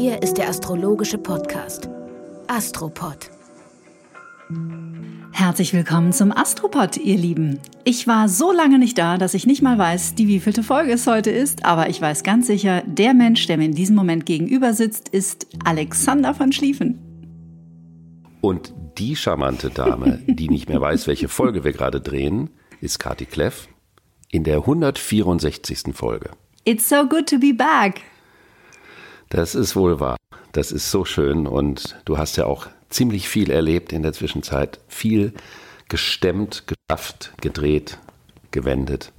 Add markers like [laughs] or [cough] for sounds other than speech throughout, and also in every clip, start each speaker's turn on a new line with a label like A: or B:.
A: Hier ist der astrologische Podcast Astropod.
B: Herzlich willkommen zum Astropod, ihr Lieben. Ich war so lange nicht da, dass ich nicht mal weiß, die wievielte Folge es heute ist, aber ich weiß ganz sicher, der Mensch, der mir in diesem Moment gegenüber sitzt, ist Alexander von Schlieffen.
C: Und die charmante Dame, die nicht mehr weiß, welche Folge wir gerade drehen, ist Kati Kleff in der 164. Folge.
B: It's so good to be back.
C: Das ist wohl wahr. Das ist so schön und du hast ja auch ziemlich viel erlebt in der Zwischenzeit. Viel gestemmt, geschafft, gedreht, gewendet.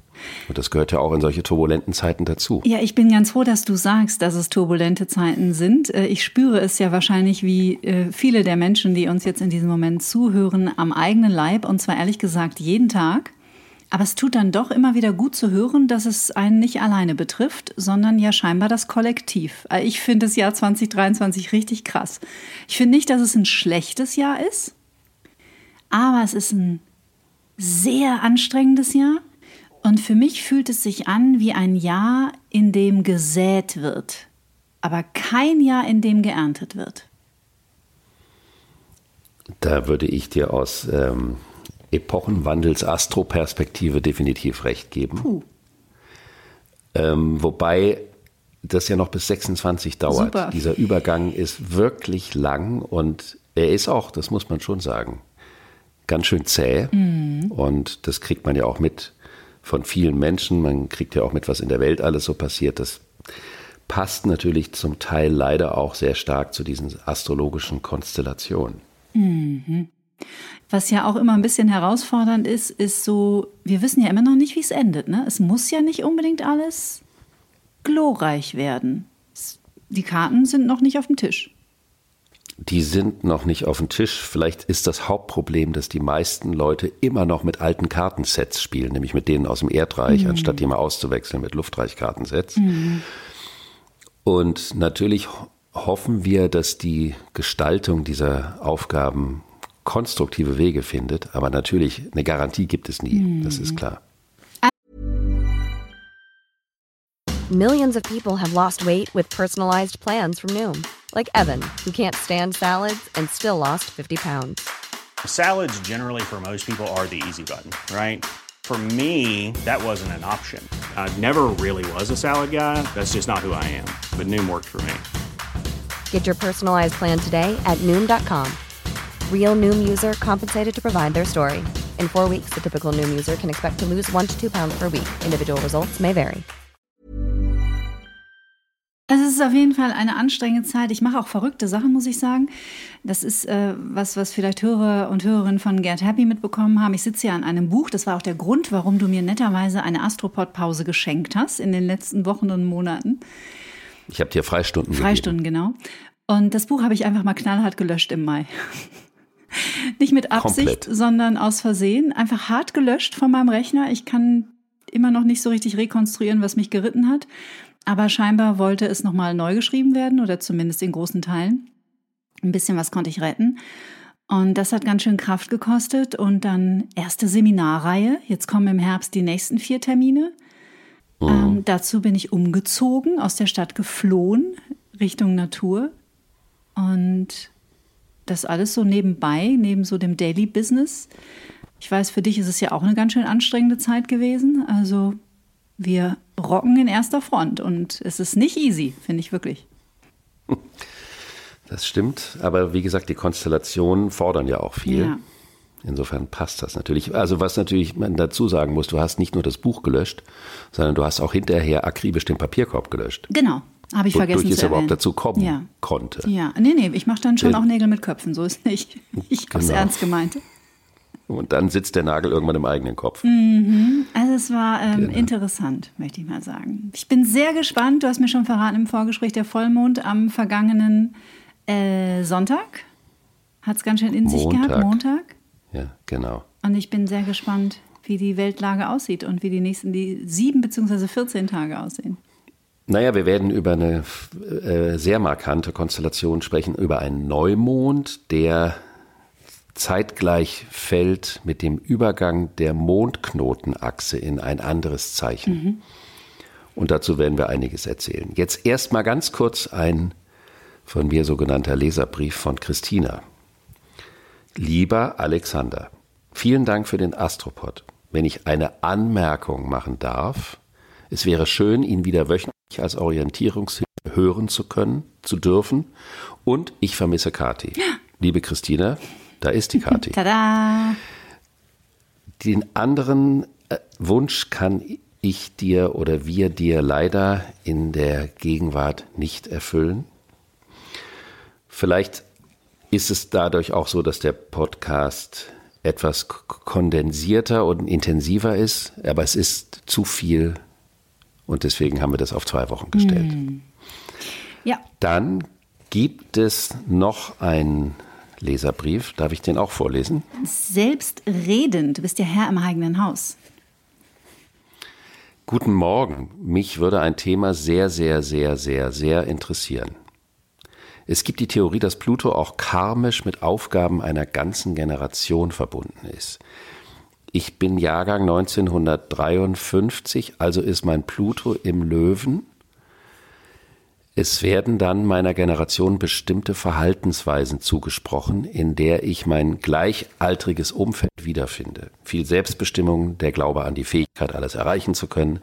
C: Und das gehört ja auch in solche turbulenten Zeiten dazu.
B: Ja, ich bin ganz froh, dass du sagst, dass es turbulente Zeiten sind. Äh, ich spüre es ja wahrscheinlich wie äh, viele der Menschen, die uns jetzt in diesem Moment zuhören, am eigenen Leib. Und zwar ehrlich gesagt jeden Tag. Aber es tut dann doch immer wieder gut zu hören, dass es einen nicht alleine betrifft, sondern ja scheinbar das Kollektiv. Äh, ich finde das Jahr 2023 richtig krass. Ich finde nicht, dass es ein schlechtes Jahr ist, aber es ist ein sehr anstrengendes Jahr. Und für mich fühlt es sich an wie ein Jahr, in dem gesät wird, aber kein Jahr, in dem geerntet wird.
C: Da würde ich dir aus ähm, Epochenwandels Astroperspektive definitiv recht geben. Ähm, wobei das ja noch bis 26 dauert.
B: Super.
C: Dieser Übergang ist wirklich lang und er ist auch, das muss man schon sagen, ganz schön zäh. Und das kriegt man ja auch mit von vielen Menschen. Man kriegt ja auch mit, was in der Welt alles so passiert. Das passt natürlich zum Teil leider auch sehr stark zu diesen astrologischen Konstellationen.
B: Was ja auch immer ein bisschen herausfordernd ist, ist so, wir wissen ja immer noch nicht, wie es endet. Ne? Es muss ja nicht unbedingt alles glorreich werden. Die Karten sind noch nicht auf dem Tisch.
C: Die sind noch nicht auf dem Tisch. Vielleicht ist das Hauptproblem, dass die meisten Leute immer noch mit alten Kartensets spielen, nämlich mit denen aus dem Erdreich, anstatt die mal auszuwechseln mit Luftreichkartensets. Und natürlich ho- hoffen wir, dass die Gestaltung dieser Aufgaben konstruktive Wege findet. Aber natürlich, eine Garantie gibt es nie. Das ist klar.
D: Millions of people have lost weight with personalized plans from Noom, like Evan, who can't stand salads and still lost 50 pounds.
E: Salads, generally, for most people, are the easy button, right? For me, that wasn't an option. I never really was a salad guy. That's just not who I am. But Noom worked for me.
D: Get your personalized plan today at Noom.com. Real Noom user compensated to provide their story. In four weeks, the typical Noom user can expect to lose one to two pounds per week. Individual results may vary.
B: Also es ist auf jeden Fall eine anstrengende Zeit. Ich mache auch verrückte Sachen, muss ich sagen. Das ist äh, was, was vielleicht Hörer und Hörerinnen von Get Happy mitbekommen haben. Ich sitze ja an einem Buch. Das war auch der Grund, warum du mir netterweise eine Astropod-Pause geschenkt hast in den letzten Wochen und Monaten.
C: Ich habe dir Freistunden
B: Freistunden, genau. Und das Buch habe ich einfach mal knallhart gelöscht im Mai. [laughs] [laughs] Nicht mit Absicht,
C: Komplett.
B: sondern aus Versehen. Einfach hart gelöscht von meinem Rechner. Ich kann immer noch nicht so richtig rekonstruieren, was mich geritten hat. Aber scheinbar wollte es nochmal neu geschrieben werden oder zumindest in großen Teilen. Ein bisschen was konnte ich retten. Und das hat ganz schön Kraft gekostet. Und dann erste Seminarreihe. Jetzt kommen im Herbst die nächsten vier Termine. Ähm, dazu bin ich umgezogen, aus der Stadt geflohen, Richtung Natur. Und das alles so nebenbei, neben so dem Daily Business. Ich weiß, für dich ist es ja auch eine ganz schön anstrengende Zeit gewesen. Also wir rocken in erster Front und es ist nicht easy, finde ich wirklich.
C: Das stimmt, aber wie gesagt, die Konstellationen fordern ja auch viel.
B: Ja.
C: Insofern passt das natürlich. Also was natürlich man dazu sagen muss, du hast nicht nur das Buch gelöscht, sondern du hast auch hinterher akribisch den Papierkorb gelöscht.
B: Genau, habe ich vergessen
C: es
B: zu
C: überhaupt
B: erwähnen.
C: dazu kommen
B: Ja.
C: konnte.
B: Ja, nee, nee, ich mache dann schon
C: Denn-
B: auch Nägel mit Köpfen, so ist nicht. [laughs] Ich habe es
C: Genau.
B: ernst gemeint.
C: Und dann sitzt der Nagel irgendwann im eigenen Kopf.
B: Also es war ähm,
C: Genau.
B: interessant, möchte ich mal sagen. Ich bin sehr gespannt. Du hast mir schon verraten im Vorgespräch, der Vollmond am vergangenen äh, Sonntag hat es ganz schön in sich gehabt,
C: Montag.
B: Montag.
C: Ja, genau.
B: Und ich bin sehr gespannt, wie die Weltlage aussieht und wie die nächsten die sieben beziehungsweise 14 Tage aussehen.
C: Naja, wir werden über eine äh, sehr markante Konstellation sprechen, über einen Neumond, der zeitgleich fällt mit dem Übergang der Mondknotenachse in ein anderes Zeichen. Und dazu werden wir einiges erzählen. Jetzt erst mal ganz kurz ein von mir sogenannter Leserbrief von Christina. Lieber Alexander, vielen Dank für den Astropod. Wenn ich eine Anmerkung machen darf, es wäre schön, ihn wieder wöchentlich als Orientierungshilfe hören zu können, zu dürfen. Und ich vermisse Kati. [gasps] Liebe Christina, da ist die Kati. [laughs]
B: Tada!
C: Den anderen äh, Wunsch kann ich dir oder wir dir leider in der Gegenwart nicht erfüllen. Vielleicht ist es dadurch auch so, dass der Podcast etwas kondensierter und intensiver ist, aber es ist zu viel und deswegen haben wir das auf zwei Wochen gestellt. Hm.
B: Ja.
C: Dann gibt es noch einen Leserbrief. Darf ich den auch vorlesen?
B: Selbstredend. Du bist ja Herr im eigenen Haus.
C: Guten Morgen. Mich würde ein Thema sehr, sehr, sehr, sehr, sehr interessieren. Es gibt die Theorie, dass Pluto auch karmisch mit Aufgaben einer ganzen Generation verbunden ist. Ich bin Jahrgang 1953, also ist mein Pluto im Löwen. Es werden dann meiner Generation bestimmte Verhaltensweisen zugesprochen, in der ich mein gleichaltriges Umfeld wiederfinde. Viel Selbstbestimmung, der Glaube an die Fähigkeit, alles erreichen zu können,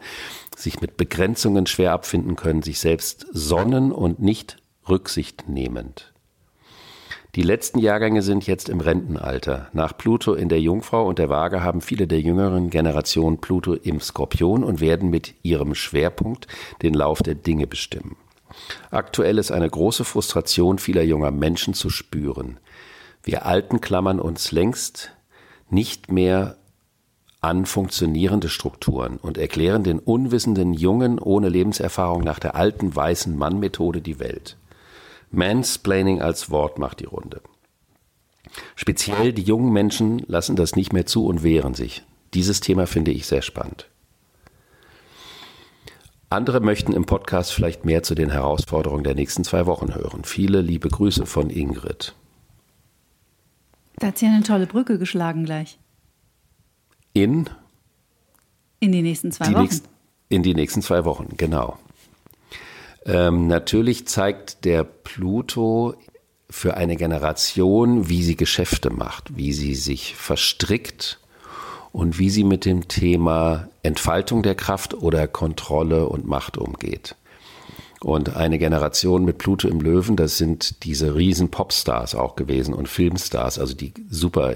C: sich mit Begrenzungen schwer abfinden können, sich selbst sonnen und nicht Rücksicht nehmend. Die letzten Jahrgänge sind jetzt im Rentenalter. Nach Pluto in der Jungfrau und der Waage haben viele der jüngeren Generationen Pluto im Skorpion und werden mit ihrem Schwerpunkt den Lauf der Dinge bestimmen. Aktuell ist eine große Frustration vieler junger Menschen zu spüren. Wir Alten klammern uns längst nicht mehr an funktionierende Strukturen und erklären den unwissenden Jungen ohne Lebenserfahrung nach der alten weißen Mann-Methode die Welt. Mansplaining als Wort macht die Runde. Speziell die jungen Menschen lassen das nicht mehr zu und wehren sich. Dieses Thema finde ich sehr spannend. Andere möchten im Podcast vielleicht mehr zu den Herausforderungen der nächsten zwei Wochen hören. Viele liebe Grüße von Ingrid.
B: Da hat sie eine tolle Brücke geschlagen gleich.
C: In?
B: In die nächsten zwei
C: die
B: Wochen.
C: Nächst, in die nächsten zwei Wochen, genau. Ähm, natürlich zeigt der Pluto für eine Generation, wie sie Geschäfte macht, wie sie sich verstrickt und wie sie mit dem Thema Entfaltung der Kraft oder Kontrolle und Macht umgeht. Und eine Generation mit Pluto im Löwen, das sind diese riesen Popstars auch gewesen und Filmstars, also die super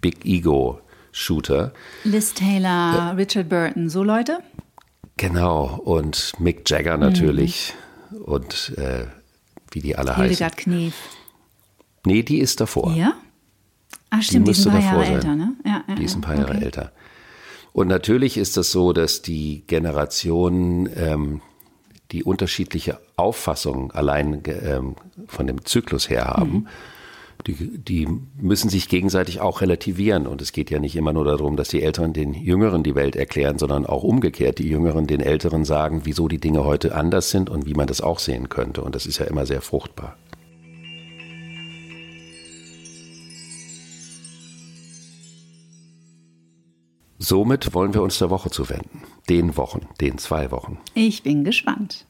C: Big Ego Shooter.
B: Liz Taylor, ja. Richard Burton, so Leute?
C: Genau, und Mick Jagger natürlich. Mhm und äh, wie die alle
B: Hildegard
C: heißen.
B: Knef.
C: Nee, die ist davor.
B: Ja? Ach stimmt, die, die ist ein paar Jahre sein. älter, ne?
C: Ja, ja, die ist ein paar Jahre okay. älter. Und natürlich ist das so, dass die Generationen ähm, die unterschiedliche Auffassung allein ähm, von dem Zyklus her haben. Mhm die, die müssen sich gegenseitig auch relativieren. Und es geht ja nicht immer nur darum, dass die Älteren den Jüngeren die Welt erklären, sondern auch umgekehrt, die Jüngeren den Älteren sagen, wieso die Dinge heute anders sind und wie man das auch sehen könnte. Und das ist ja immer sehr fruchtbar. Somit wollen wir uns der Woche zuwenden. Den Wochen, den zwei Wochen.
B: Ich bin gespannt.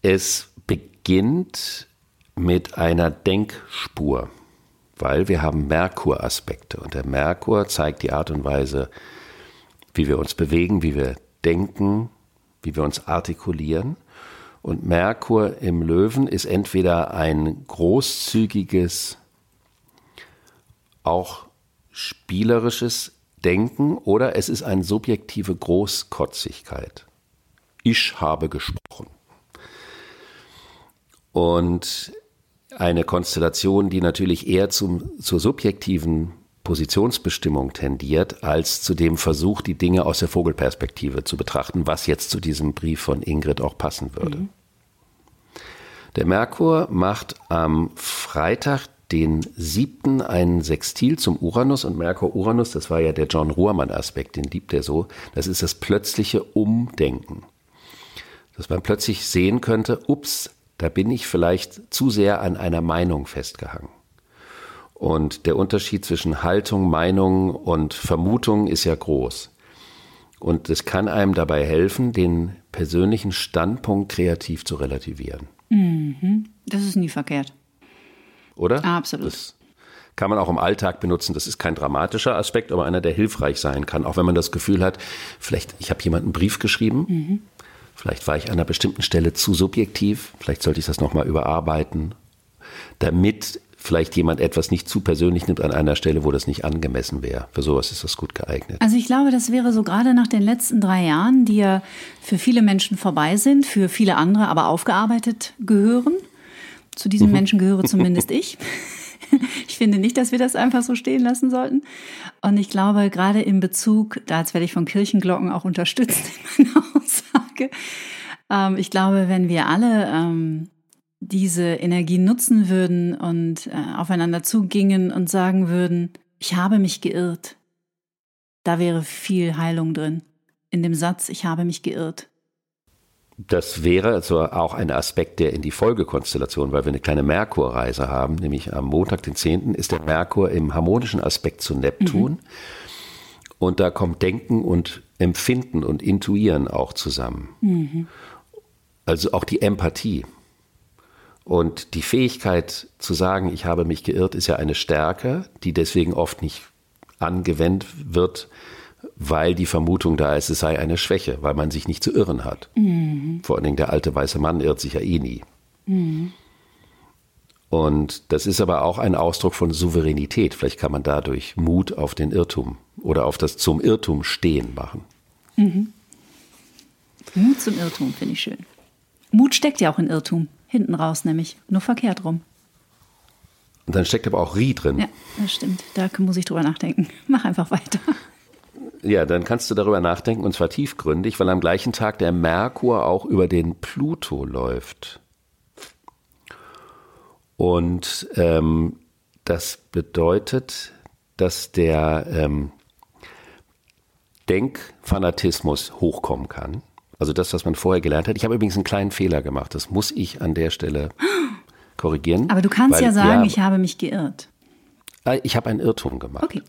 C: Es beginnt mit einer Denkspur, weil wir haben Merkur-Aspekte und der Merkur zeigt die Art und Weise, wie wir uns bewegen, wie wir denken, wie wir uns artikulieren. Und Merkur im Löwen ist entweder ein großzügiges, auch spielerisches Denken oder es ist eine subjektive Großkotzigkeit. Ich habe gesprochen. Und eine Konstellation, die natürlich eher zum, zur subjektiven Positionsbestimmung tendiert, als zu dem Versuch, die Dinge aus der Vogelperspektive zu betrachten, was jetzt zu diesem Brief von Ingrid auch passen würde. Mhm. Der Merkur macht am Freitag, den siebten, ein Sextil zum Uranus und Merkur-Uranus, das war ja der John Ruhrmann-Aspekt, den liebt er so, das ist das plötzliche Umdenken. Dass man plötzlich sehen könnte, ups, da bin ich vielleicht zu sehr an einer Meinung festgehangen. Und der Unterschied zwischen Haltung, Meinung und Vermutung ist ja groß. Und es kann einem dabei helfen, den persönlichen Standpunkt kreativ zu relativieren.
B: Das ist nie verkehrt.
C: Oder?
B: Absolut.
C: Das kann man auch im Alltag benutzen. Das ist kein dramatischer Aspekt, aber einer, der hilfreich sein kann. Auch wenn man das Gefühl hat, vielleicht, ich habe jemanden einen Brief geschrieben, vielleicht war ich an einer bestimmten Stelle zu subjektiv, vielleicht sollte ich das nochmal überarbeiten, damit vielleicht jemand etwas nicht zu persönlich nimmt an einer Stelle, wo das nicht angemessen wäre. Für sowas ist das gut geeignet.
B: Also ich glaube, das wäre so gerade nach den letzten drei Jahren, die ja für viele Menschen vorbei sind, für viele andere aber aufgearbeitet gehören. Zu diesen Menschen gehöre zumindest [laughs] ich. Ich finde nicht, dass wir das einfach so stehen lassen sollten. Und ich glaube, gerade in Bezug, da jetzt werde ich von Kirchenglocken auch unterstützt in meiner [laughs] Aussage, ähm, ich glaube, wenn wir alle ähm, diese Energie nutzen würden und äh, aufeinander zugingen und sagen würden, ich habe mich geirrt, da wäre viel Heilung drin. In dem Satz, ich habe mich geirrt.
C: Das wäre also auch ein Aspekt, der in die Folgekonstellation, weil wir eine kleine Merkurreise haben, nämlich am Montag, den 10., ist der Merkur im harmonischen Aspekt zu Neptun. Und da kommt Denken und Empfinden und Intuieren auch zusammen. Also auch die Empathie. Und die Fähigkeit zu sagen, ich habe mich geirrt, ist ja eine Stärke, die deswegen oft nicht angewendet wird, weil die Vermutung da ist, es sei eine Schwäche, weil man sich nicht zu irren hat. Vor allen Dingen der alte weiße Mann irrt sich ja eh nie. Und das ist aber auch ein Ausdruck von Souveränität. Vielleicht kann man dadurch Mut auf den Irrtum oder auf das zum Irrtum stehen machen.
B: Mut zum Irrtum finde ich schön. Mut steckt ja auch in Irrtum. Hinten raus nämlich. Nur verkehrt rum.
C: Und dann steckt aber auch Rie drin.
B: Ja, das stimmt. Da muss ich drüber nachdenken. [laughs] Mach einfach weiter.
C: Ja, dann kannst du darüber nachdenken und zwar tiefgründig, weil am gleichen Tag der Merkur auch über den Pluto läuft. Und ähm, das bedeutet, dass der ähm, Denkfanatismus hochkommen kann. Also das, was man vorher gelernt hat. Ich habe übrigens einen kleinen Fehler gemacht. Das muss ich an der Stelle [gasps] korrigieren.
B: Aber du kannst
C: weil,
B: ja sagen, ich habe mich geirrt.
C: äh, ich habe einen Irrtum gemacht.
B: Okay.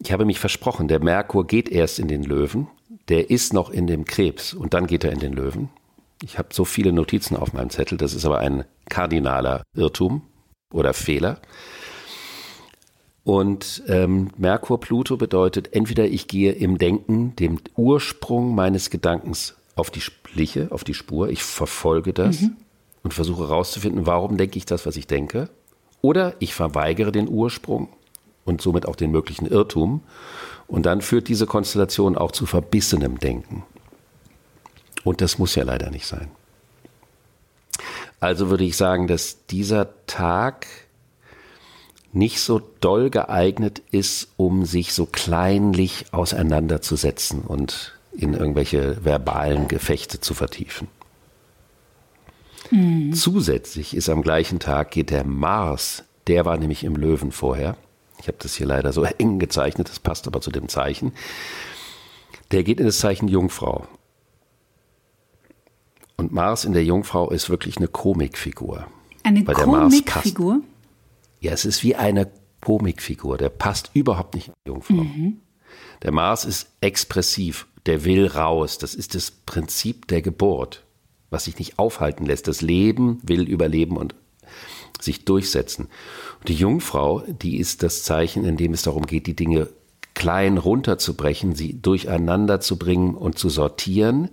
C: Ich habe mich versprochen, der Merkur geht erst in den Löwen, der ist noch in dem Krebs und dann geht er in den Löwen. Ich habe so viele Notizen auf meinem Zettel, das ist aber ein kardinaler Irrtum oder Fehler. Und ähm, Merkur-Pluto bedeutet, entweder ich gehe im Denken dem Ursprung meines Gedankens auf die Schliche, auf die Spur, ich verfolge das und versuche herauszufinden, warum denke ich das, was ich denke, oder ich verweigere den Ursprung und somit auch den möglichen Irrtum. Und dann führt diese Konstellation auch zu verbissenem Denken. Und das muss ja leider nicht sein. Also würde ich sagen, dass dieser Tag nicht so doll geeignet ist, um sich so kleinlich auseinanderzusetzen und in irgendwelche verbalen Gefechte zu vertiefen. Zusätzlich ist am gleichen Tag geht der Mars, der war nämlich im Löwen vorher. Ich habe das hier leider so [laughs] eng gezeichnet, das passt aber zu dem Zeichen. Der geht in das Zeichen Jungfrau. Und Mars in der Jungfrau ist wirklich eine Komikfigur.
B: Eine
C: Weil
B: Komikfigur.
C: Ja, es ist wie eine Komikfigur. Der passt überhaupt nicht in die Jungfrau. Der Mars ist expressiv. Der will raus. Das ist das Prinzip der Geburt, was sich nicht aufhalten lässt. Das Leben will überleben und sich durchsetzen. Und die Jungfrau, die ist das Zeichen, in dem es darum geht, die Dinge klein runterzubrechen, sie durcheinander zu bringen und zu sortieren,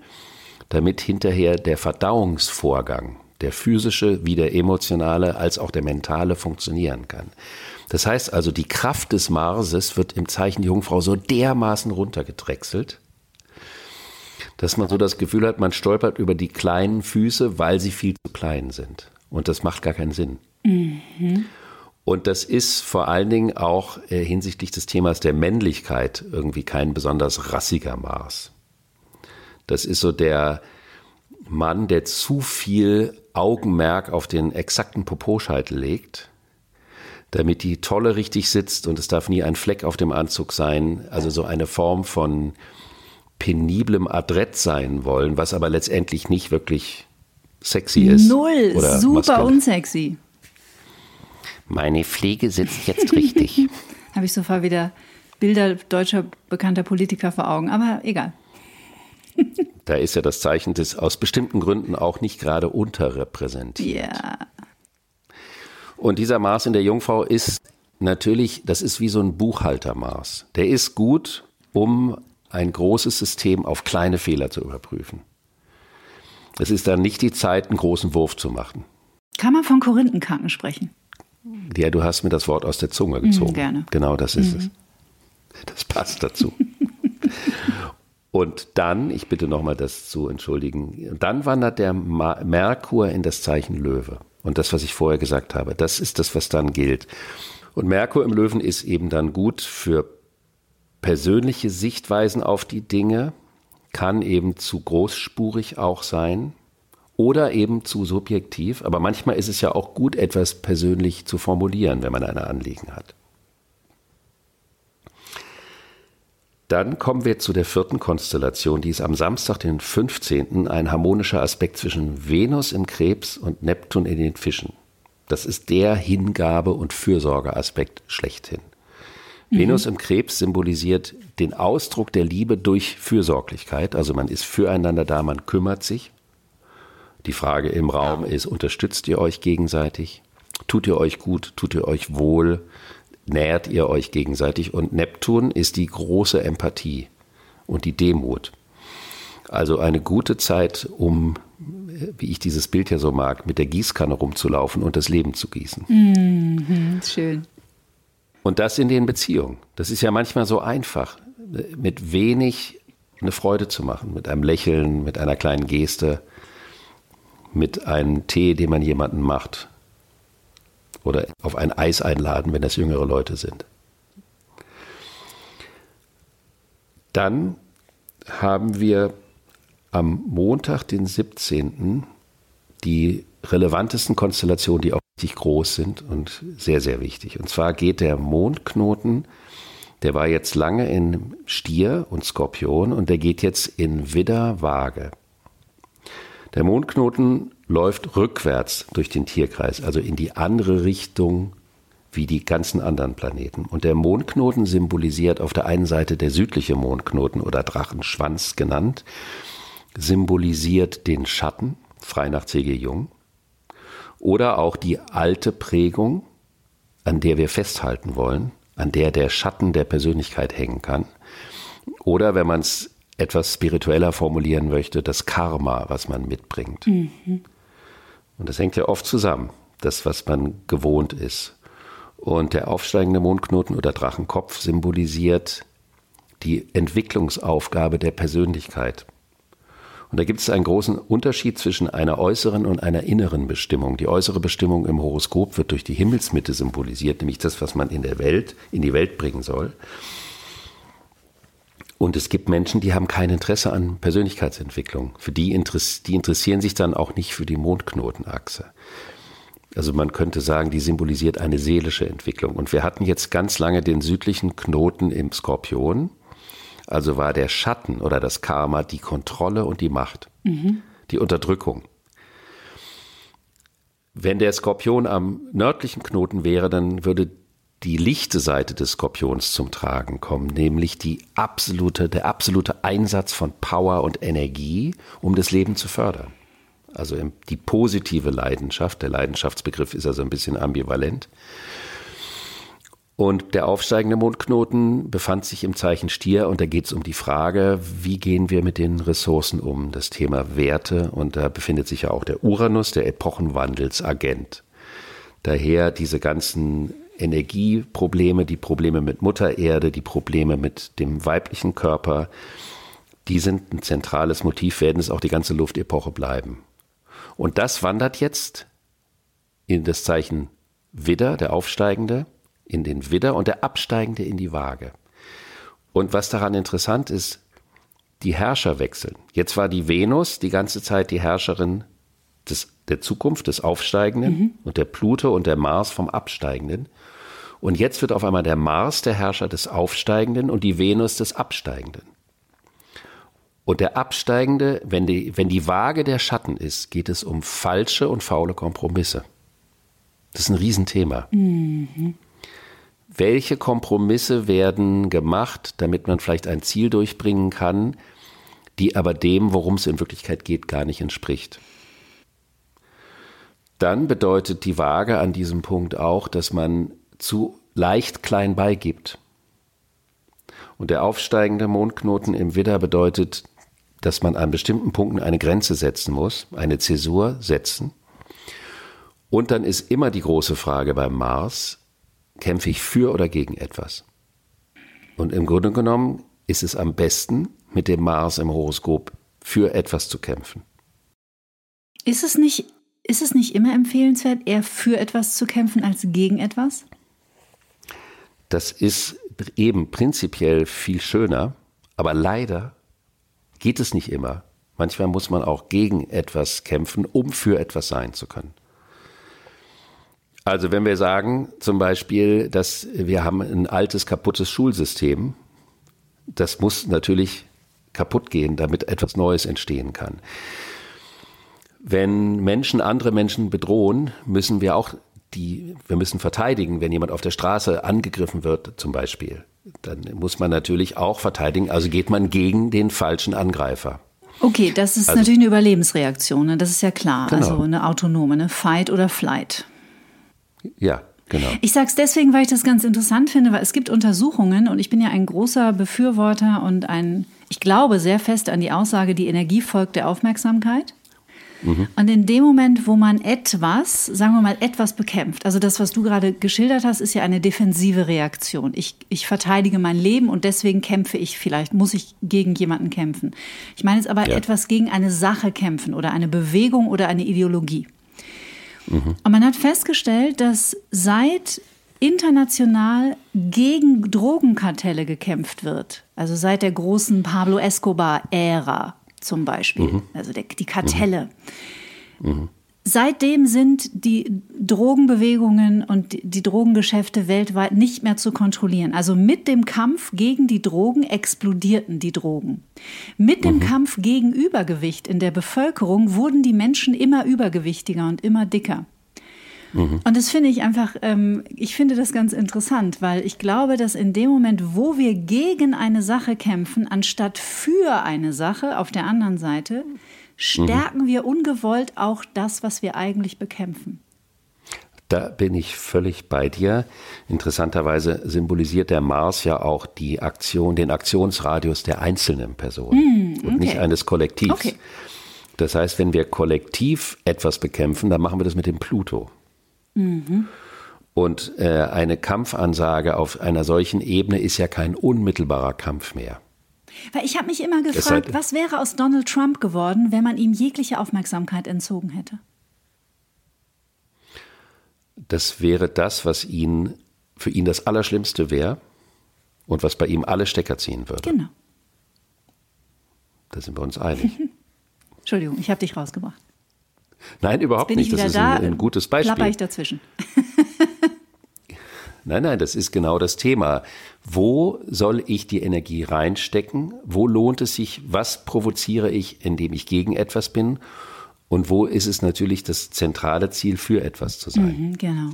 C: damit hinterher der Verdauungsvorgang, der physische wie der emotionale als auch der mentale funktionieren kann. Das heißt also, die Kraft des Marses wird im Zeichen Jungfrau so dermaßen runtergedrechselt, dass man so das Gefühl hat, man stolpert über die kleinen Füße, weil sie viel zu klein sind. Und das macht gar keinen Sinn. Und das ist vor allen Dingen auch äh, hinsichtlich des Themas der Männlichkeit irgendwie kein besonders rassiger Mars. Das ist so der Mann, der zu viel Augenmerk auf den exakten Poposcheitel legt, damit die Tolle richtig sitzt und es darf nie ein Fleck auf dem Anzug sein. Also so eine Form von peniblem Adrett sein wollen, was aber letztendlich nicht wirklich sexy ist.
B: Null.
C: oder
B: Super
C: maskulin.
B: unsexy.
C: Meine Pflege sitzt jetzt richtig. [laughs]
B: Habe ich sofort wieder Bilder deutscher bekannter Politiker vor Augen, aber egal. [laughs]
C: Da ist ja das Zeichen des aus bestimmten Gründen auch nicht gerade unterrepräsentiert.
B: Ja.
C: Und dieser Mars in der Jungfrau ist natürlich, das ist wie so ein Buchhaltermaß. Der ist gut, um ein großes System auf kleine Fehler zu überprüfen. Es ist dann nicht die Zeit, einen großen Wurf zu machen.
B: Kann man von Korinthenkanken sprechen?
C: Ja, du hast mir das Wort aus der Zunge gezogen.
B: Mhm, gerne.
C: Genau, das ist es. Das passt dazu. [laughs] Und dann, ich bitte nochmal das zu entschuldigen, dann wandert der Ma Merkur in das Zeichen Löwe. Und das, was ich vorher gesagt habe, das ist das, was dann gilt. Und Merkur im Löwen ist eben dann gut für persönliche Sichtweisen auf die Dinge, kann eben zu großspurig auch sein oder eben zu subjektiv. Aber manchmal ist es ja auch gut, etwas persönlich zu formulieren, wenn man ein Anliegen hat. Dann kommen wir zu der vierten Konstellation, die ist am Samstag, den 15. ein harmonischer Aspekt zwischen Venus im Krebs und Neptun in den Fischen. Das ist der Hingabe- und Fürsorgeaspekt schlechthin. Mhm. Venus im Krebs symbolisiert den Ausdruck der Liebe durch Fürsorglichkeit. Also man ist füreinander da, man kümmert sich. Die Frage im Raum ist, unterstützt ihr euch gegenseitig? Tut ihr euch gut? Tut ihr euch wohl? Nährt ihr euch gegenseitig? Und Neptun ist die große Empathie und die Demut. Also eine gute Zeit, um, wie ich dieses Bild ja so mag, mit der Gießkanne rumzulaufen und das Leben zu gießen.
B: Mhm, schön.
C: Und das in den Beziehungen. Das ist ja manchmal so einfach, mit wenig eine Freude zu machen, mit einem Lächeln, mit einer kleinen Geste, mit einem Tee, den man jemanden macht. Oder auf ein Eis einladen, wenn das jüngere Leute sind. Dann haben wir am Montag, den 17., die relevantesten Konstellationen, die auch richtig groß sind und sehr, sehr wichtig. Und zwar geht der Mondknoten, der war jetzt lange in Stier und Skorpion und der geht jetzt in Widder, Waage. Der Mondknoten läuft rückwärts durch den Tierkreis, also in die andere Richtung wie die ganzen anderen Planeten. Und der Mondknoten symbolisiert auf der einen Seite der südliche Mondknoten oder Drachenschwanz genannt, symbolisiert den Schatten, frei nach C.G. Jung, oder auch die alte Prägung, an der wir festhalten wollen, an der der Schatten der Persönlichkeit hängen kann. Oder wenn man es etwas spiritueller formulieren möchte, das Karma, was man mitbringt. Mhm. Und das hängt ja oft zusammen, das, was man gewohnt ist. Und der aufsteigende Mondknoten oder Drachenkopf symbolisiert die Entwicklungsaufgabe der Persönlichkeit. Und da gibt es einen großen Unterschied zwischen einer äußeren und einer inneren Bestimmung. Die äußere Bestimmung im Horoskop wird durch die Himmelsmitte symbolisiert, nämlich das, was man in der Welt, in die Welt bringen soll. Und es gibt Menschen, die haben kein Interesse an Persönlichkeitsentwicklung. Für die, die interessieren sich dann auch nicht für die Mondknotenachse. Also man könnte sagen, die symbolisiert eine seelische Entwicklung. Und wir hatten jetzt ganz lange den südlichen Knoten im Skorpion. Also war der Schatten oder das Karma die Kontrolle und die Macht, mhm. die Unterdrückung. Wenn der Skorpion am nördlichen Knoten wäre, dann würde die lichte Seite des Skorpions zum Tragen kommen, nämlich die absolute, der absolute Einsatz von Power und Energie, um das Leben zu fördern. Also die positive Leidenschaft, der Leidenschaftsbegriff ist also ein bisschen ambivalent. Und der aufsteigende Mondknoten befand sich im Zeichen Stier und da geht es um die Frage, wie gehen wir mit den Ressourcen um, das Thema Werte und da befindet sich ja auch der Uranus, der Epochenwandelsagent. Daher diese ganzen Energieprobleme, die Probleme mit Mutter Erde, die Probleme mit dem weiblichen Körper, die sind ein zentrales Motiv, werden es auch die ganze Luftepoche bleiben. Und das wandert jetzt in das Zeichen Widder, der Aufsteigende, in den Widder und der Absteigende in die Waage. Und was daran interessant ist, die Herrscher wechseln. Jetzt war die Venus die ganze Zeit die Herrscherin des, der Zukunft, des Aufsteigenden mhm. und der Pluto und der Mars vom Absteigenden. Und jetzt wird auf einmal der Mars der Herrscher des Aufsteigenden und die Venus des Absteigenden. Und der Absteigende, wenn die, wenn die Waage der Schatten ist, geht es um falsche und faule Kompromisse. Das ist ein Riesenthema. Mhm. welche Kompromisse werden gemacht, damit man vielleicht ein Ziel durchbringen kann, die aber dem, worum es in Wirklichkeit geht, gar nicht entspricht. Dann bedeutet die Waage an diesem Punkt auch, dass man zu leicht klein beigibt. Und der aufsteigende Mondknoten im Widder bedeutet, dass man an bestimmten Punkten eine Grenze setzen muss, eine Zäsur setzen. Und dann ist immer die große Frage beim Mars, kämpfe ich für oder gegen etwas? Und im Grunde genommen ist es am besten, mit dem Mars im Horoskop für etwas zu kämpfen.
B: Ist es nicht, ist es nicht immer empfehlenswert, eher für etwas zu kämpfen als gegen etwas?
C: Das ist eben prinzipiell viel schöner, aber leider geht es nicht immer. Manchmal muss man auch gegen etwas kämpfen, um für etwas sein zu können. Also wenn wir sagen zum Beispiel, dass wir haben ein altes, kaputtes Schulsystem, das muss natürlich kaputt gehen, damit etwas Neues entstehen kann. Wenn Menschen andere Menschen bedrohen, müssen wir auch die, wir müssen verteidigen, wenn jemand auf der Straße angegriffen wird, zum Beispiel. Dann muss man natürlich auch verteidigen, also geht man gegen den falschen Angreifer.
B: Okay, das ist also, natürlich eine Überlebensreaktion, ne? das ist ja klar. Genau. Also eine autonome, eine Fight oder Flight.
C: Ja, Genau.
B: Ich sage es deswegen, weil ich das ganz interessant finde, weil es gibt Untersuchungen und ich bin ja ein großer Befürworter und ein, ich glaube sehr fest an die Aussage, die Energie folgt der Aufmerksamkeit. Mhm. Und in dem Moment, wo man etwas, sagen wir mal, etwas bekämpft, also das, was du gerade geschildert hast, ist ja eine defensive Reaktion. Ich, ich verteidige mein Leben und deswegen kämpfe ich vielleicht, muss ich gegen jemanden kämpfen. Ich meine jetzt aber ja. etwas gegen eine Sache kämpfen oder eine Bewegung oder eine Ideologie. Mhm. Und man hat festgestellt, dass seit international gegen Drogenkartelle gekämpft wird, also seit der großen Pablo Escobar-Ära zum Beispiel, mhm. also der, die Kartelle. Mhm. mhm. Seitdem sind die Drogenbewegungen und die Drogengeschäfte weltweit nicht mehr zu kontrollieren. Also mit dem Kampf gegen die Drogen explodierten die Drogen. Mit dem mhm. Kampf gegen Übergewicht in der Bevölkerung wurden die Menschen immer übergewichtiger und immer dicker. Mhm. Und das finde ich einfach, ähm, ich finde das ganz interessant, weil ich glaube, dass in dem Moment, wo wir gegen eine Sache kämpfen, anstatt für eine Sache auf der anderen Seite, stärken mhm. wir ungewollt auch das, was wir eigentlich bekämpfen.
C: Da bin ich völlig bei dir. Interessanterweise symbolisiert der Mars ja auch die Aktion, den Aktionsradius der einzelnen Person mm, okay. und nicht eines Kollektivs. Okay. Das heißt, wenn wir kollektiv etwas bekämpfen, dann machen wir das mit dem Pluto. Mhm. Und äh, eine Kampfansage auf einer solchen Ebene ist ja kein unmittelbarer Kampf mehr.
B: Weil ich habe mich immer gefragt, was wäre aus Donald Trump geworden, wenn man ihm jegliche Aufmerksamkeit entzogen hätte?
C: Das wäre das, was ihn für ihn das Allerschlimmste wäre und was bei ihm alle Stecker ziehen würde.
B: Genau.
C: Da sind wir uns einig. [laughs]
B: Entschuldigung, ich habe dich rausgebracht.
C: Nein, überhaupt nicht. Das ist da, ein, ein gutes Beispiel.
B: Klapper ich dazwischen. [laughs]
C: Nein, nein, das ist genau das Thema. Wo soll ich die Energie reinstecken? Wo lohnt es sich? Was provoziere ich, indem ich gegen etwas bin? Und wo ist es natürlich das zentrale Ziel, für etwas zu sein?
B: Mhm, genau.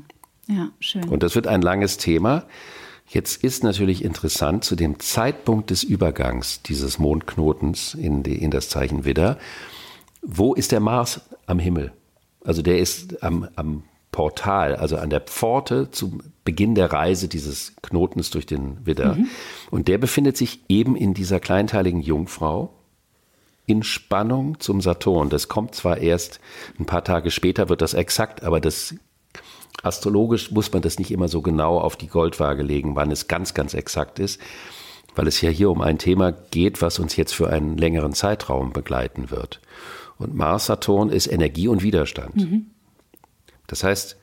B: Ja, schön.
C: Und das wird ein langes Thema. Jetzt ist natürlich interessant, zu dem Zeitpunkt des Übergangs dieses Mondknotens in, die, in das Zeichen Widder, wo ist der Mars am Himmel? Also der ist am, am Portal, also an der Pforte zum Beginn der Reise dieses Knotens durch den Widder. Mhm. Und der befindet sich eben in dieser kleinteiligen Jungfrau in Spannung zum Saturn. Das kommt zwar erst ein paar Tage später, wird das exakt, aber das astrologisch muss man das nicht immer so genau auf die Goldwaage legen, wann es ganz, ganz exakt ist, weil es ja hier um ein Thema geht, was uns jetzt für einen längeren Zeitraum begleiten wird. Und Mars-Saturn ist Energie und Widerstand. Mhm. Das heißt,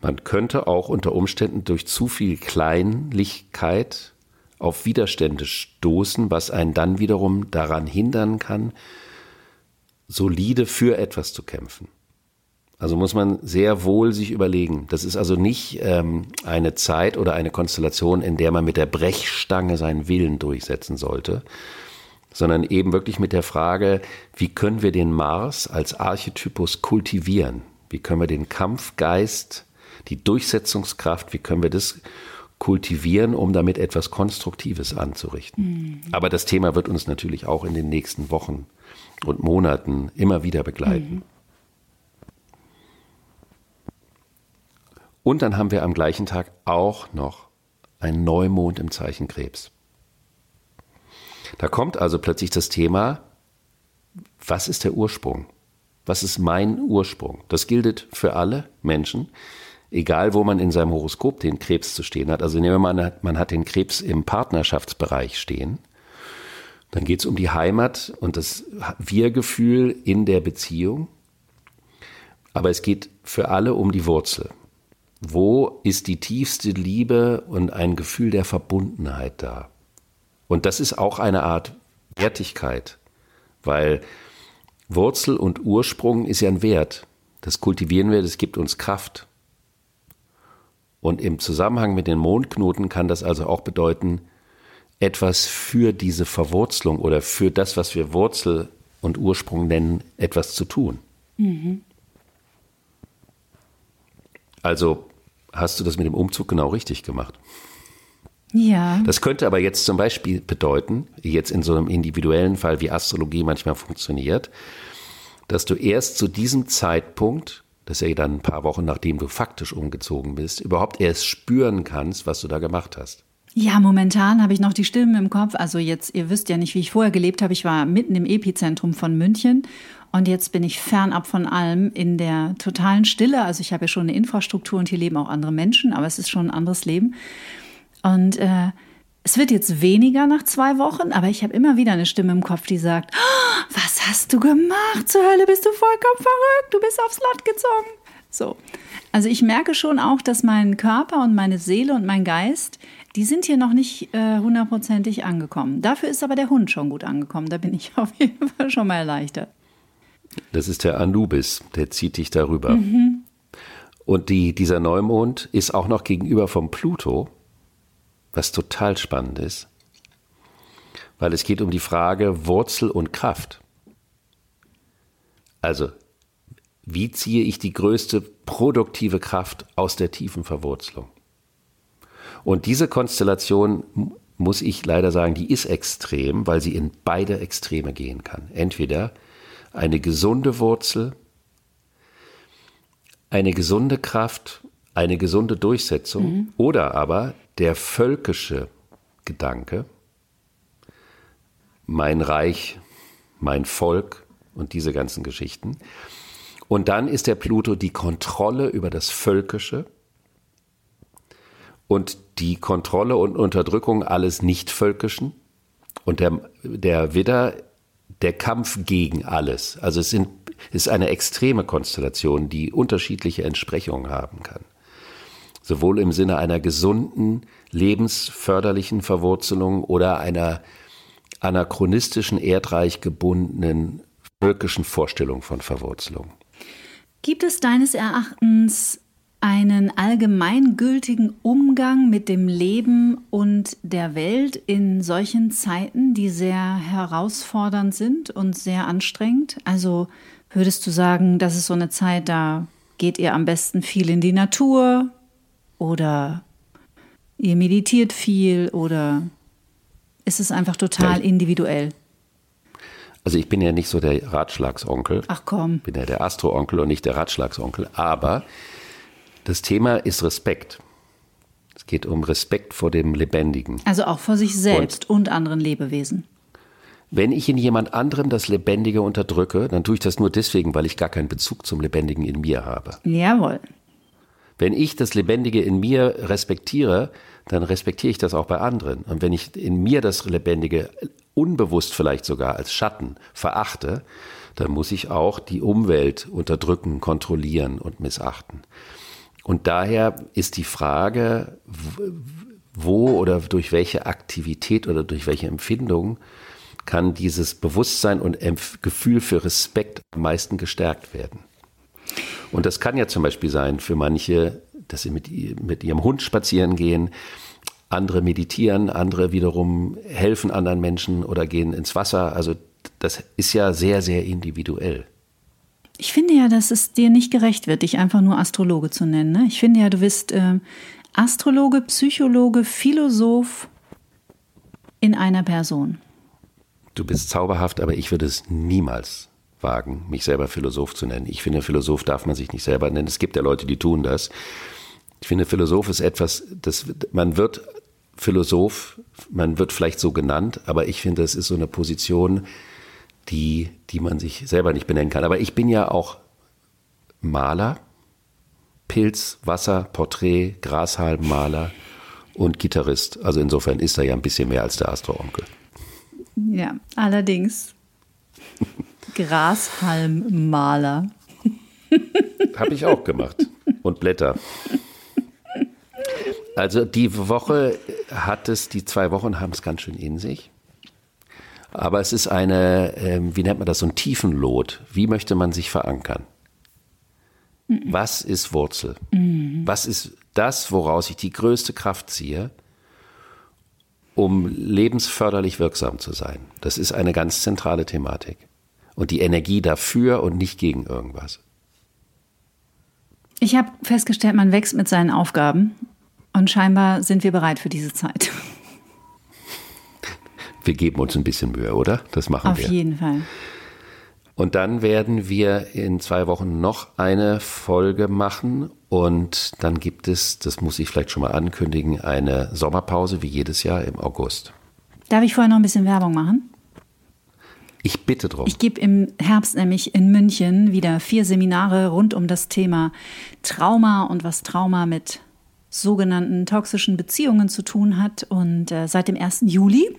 C: man könnte auch unter Umständen durch zu viel Kleinlichkeit auf Widerstände stoßen, was einen dann wiederum daran hindern kann, solide für etwas zu kämpfen. Also muss man sehr wohl sich überlegen. Das ist also nicht ähm, eine Zeit oder eine Konstellation, in der man mit der Brechstange seinen Willen durchsetzen sollte, sondern eben wirklich mit der Frage, wie können wir den Mars als Archetypus kultivieren? Wie können wir den Kampfgeist, die Durchsetzungskraft, wie können wir das kultivieren, um damit etwas Konstruktives anzurichten. Mhm. Aber das Thema wird uns natürlich auch in den nächsten Wochen und Monaten immer wieder begleiten. Mhm. Und dann haben wir am gleichen Tag auch noch einen Neumond im Zeichen Krebs. Da kommt also plötzlich das Thema, was ist der Ursprung? Was ist mein Ursprung? Das gilt für alle Menschen, egal wo man in seinem Horoskop den Krebs zu stehen hat. Also nehmen wir mal, man hat den Krebs im Partnerschaftsbereich stehen. Dann geht es um die Heimat und das Wir-Gefühl in der Beziehung. Aber es geht für alle um die Wurzel. Wo ist die tiefste Liebe und ein Gefühl der Verbundenheit da? Und das ist auch eine Art Wertigkeit, weil Wurzel und Ursprung ist ja ein Wert. Das kultivieren wir, das gibt uns Kraft. Und im Zusammenhang mit den Mondknoten kann das also auch bedeuten, etwas für diese Verwurzelung oder für das, was wir Wurzel und Ursprung nennen, etwas zu tun. Mhm. Also hast du das mit dem Umzug genau richtig gemacht.
B: Ja.
C: Das könnte aber jetzt zum Beispiel bedeuten, jetzt in so einem individuellen Fall, wie Astrologie manchmal funktioniert, dass du erst zu diesem Zeitpunkt, das ist ja dann ein paar Wochen nachdem du faktisch umgezogen bist, überhaupt erst spüren kannst, was du da gemacht hast.
B: Ja, momentan habe ich noch die Stimmen im Kopf. Also jetzt, ihr wisst ja nicht, wie ich vorher gelebt habe. Ich war mitten im Epizentrum von München und jetzt bin ich fernab von allem in der totalen Stille. Also ich habe ja schon eine Infrastruktur und hier leben auch andere Menschen, aber es ist schon ein anderes Leben. Und äh, es wird jetzt weniger nach zwei Wochen, aber ich habe immer wieder eine Stimme im Kopf, die sagt, oh, was hast du gemacht? Zur Hölle bist du vollkommen verrückt, du bist aufs Land gezogen. So. Also ich merke schon auch, dass mein Körper und meine Seele und mein Geist, die sind hier noch nicht äh, hundertprozentig angekommen. Dafür ist aber der Hund schon gut angekommen. Da bin ich [laughs] auf jeden Fall schon mal erleichtert.
C: Das ist der Anubis, der zieht dich darüber. Mhm. Und die, dieser Neumond ist auch noch gegenüber vom Pluto, was total spannend ist, weil es geht um die Frage Wurzel und Kraft. Also, wie ziehe ich die größte produktive Kraft aus der tiefen Verwurzelung? Und diese Konstellation muss ich leider sagen, die ist extrem, weil sie in beide Extreme gehen kann. Entweder eine gesunde Wurzel, eine gesunde Kraft, eine gesunde Durchsetzung mhm. oder aber der völkische Gedanke, mein Reich, mein Volk und diese ganzen Geschichten. Und dann ist der Pluto die Kontrolle über das Völkische und die Kontrolle und Unterdrückung alles Nicht-Völkischen. Und der, der Widder der Kampf gegen alles. Also es sind, ist eine extreme Konstellation, die unterschiedliche Entsprechungen haben kann. Sowohl im Sinne einer gesunden, lebensförderlichen Verwurzelung oder einer anachronistischen, erdreich gebundenen völkischen Vorstellung von Verwurzelung.
B: Gibt es deines Erachtens einen allgemeingültigen Umgang mit dem Leben und der Welt in solchen Zeiten, die sehr herausfordernd sind und sehr anstrengend? Also würdest du sagen, das ist so eine Zeit, da geht ihr am besten viel in die Natur oder ihr meditiert viel oder ist es einfach total ja, individuell?
C: Also ich bin ja nicht so der Ratschlagsonkel.
B: Ach komm.
C: Ich bin ja der Astro-Onkel und nicht der Ratschlagsonkel, aber das Thema ist Respekt. Es geht um Respekt vor dem Lebendigen.
B: Also auch vor sich selbst und, und anderen Lebewesen.
C: Wenn ich in jemand anderem das Lebendige unterdrücke, dann tue ich das nur deswegen, weil ich gar keinen Bezug zum Lebendigen in mir habe.
B: Jawohl.
C: Wenn ich das Lebendige in mir respektiere, dann respektiere ich das auch bei anderen. Und wenn ich in mir das Lebendige unbewusst vielleicht sogar als Schatten verachte, dann muss ich auch die Umwelt unterdrücken, kontrollieren und missachten. Und daher ist die Frage, wo oder durch welche Aktivität oder durch welche Empfindung kann dieses Bewusstsein und Gefühl für Respekt am meisten gestärkt werden. Und das kann ja zum Beispiel sein für manche, dass sie mit, mit ihrem Hund spazieren gehen, andere meditieren, andere wiederum helfen anderen Menschen oder gehen ins Wasser. Also das ist ja sehr, sehr individuell.
B: Ich finde ja, dass es dir nicht gerecht wird, dich einfach nur Astrologe zu nennen. Ne? Ich finde ja, du bist äh, Astrologe, Psychologe, Philosoph in einer Person.
C: Du bist zauberhaft, aber ich würde es niemals wagen, mich selber Philosoph zu nennen. Ich finde, Philosoph darf man sich nicht selber nennen. Es gibt ja Leute, die tun das. Ich finde, Philosoph ist etwas, das man wird Philosoph, man wird vielleicht so genannt, aber ich finde, es ist so eine Position, die, die man sich selber nicht benennen kann. Aber ich bin ja auch Maler, Pilz, Wasser, Porträt, Grashalmmaler und Gitarrist. Also insofern ist er ja ein bisschen mehr als der Astro-Onkel.
B: Ja, allerdings. [laughs] Grashalmmaler. [laughs]
C: Habe ich auch gemacht. Und Blätter. Also die Woche hat es, die zwei Wochen haben es ganz schön in sich. Aber es ist eine, ähm, wie nennt man das, so ein Tiefenlot. Wie möchte man sich verankern? Was ist Wurzel? Was ist das, woraus ich die größte Kraft ziehe, um lebensförderlich wirksam zu sein? Das ist eine ganz zentrale Thematik. Und die Energie dafür und nicht gegen irgendwas.
B: Ich habe festgestellt, man wächst mit seinen Aufgaben und scheinbar sind wir bereit für diese Zeit. [laughs]
C: Wir geben uns ein bisschen Mühe, oder? Das machen
B: Auf
C: wir.
B: Auf jeden Fall.
C: Und dann werden wir in zwei Wochen noch eine Folge machen und dann gibt es, das muss ich vielleicht schon mal ankündigen, eine Sommerpause wie jedes Jahr im August.
B: Darf ich vorher noch ein bisschen Werbung machen?
C: Ich bitte drum.
B: Ich gebe im Herbst nämlich in München wieder vier Seminare rund um das Thema Trauma und was Trauma mit sogenannten toxischen Beziehungen zu tun hat. Und äh, seit dem 1. Juli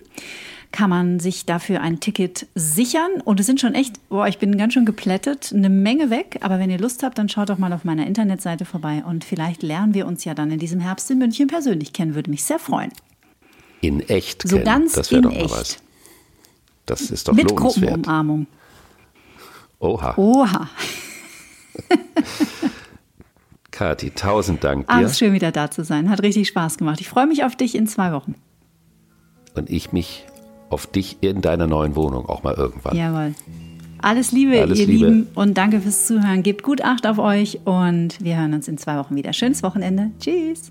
B: kann man sich dafür ein Ticket sichern. Und es sind schon echt, boah, ich bin ganz schön geplättet, eine Menge weg. Aber wenn ihr Lust habt, dann schaut doch mal auf meiner Internetseite vorbei. Und vielleicht lernen wir uns ja dann in diesem Herbst in München persönlich kennen. Würde mich sehr freuen.
C: In echt
B: So
C: kennen.
B: ganz
C: das wäre
B: in
C: doch mal
B: echt.
C: was. Das ist doch
B: Mit
C: lohnenswert.
B: Gruppenumarmung.
C: Oha.
B: Oha. [laughs]
C: Kathi, tausend Dank
B: Ah,
C: dir.
B: es ist schön wieder da zu sein. Hat richtig Spaß gemacht. Ich freue mich auf dich in zwei Wochen.
C: Und ich mich auf dich in deiner neuen Wohnung auch mal irgendwann.
B: Jawohl. Alles Liebe,
C: Alles
B: ihr
C: Liebe.
B: Lieben. Und danke fürs Zuhören. Gebt gut Acht auf euch und wir hören uns in zwei Wochen wieder. Schönes Wochenende. Tschüss.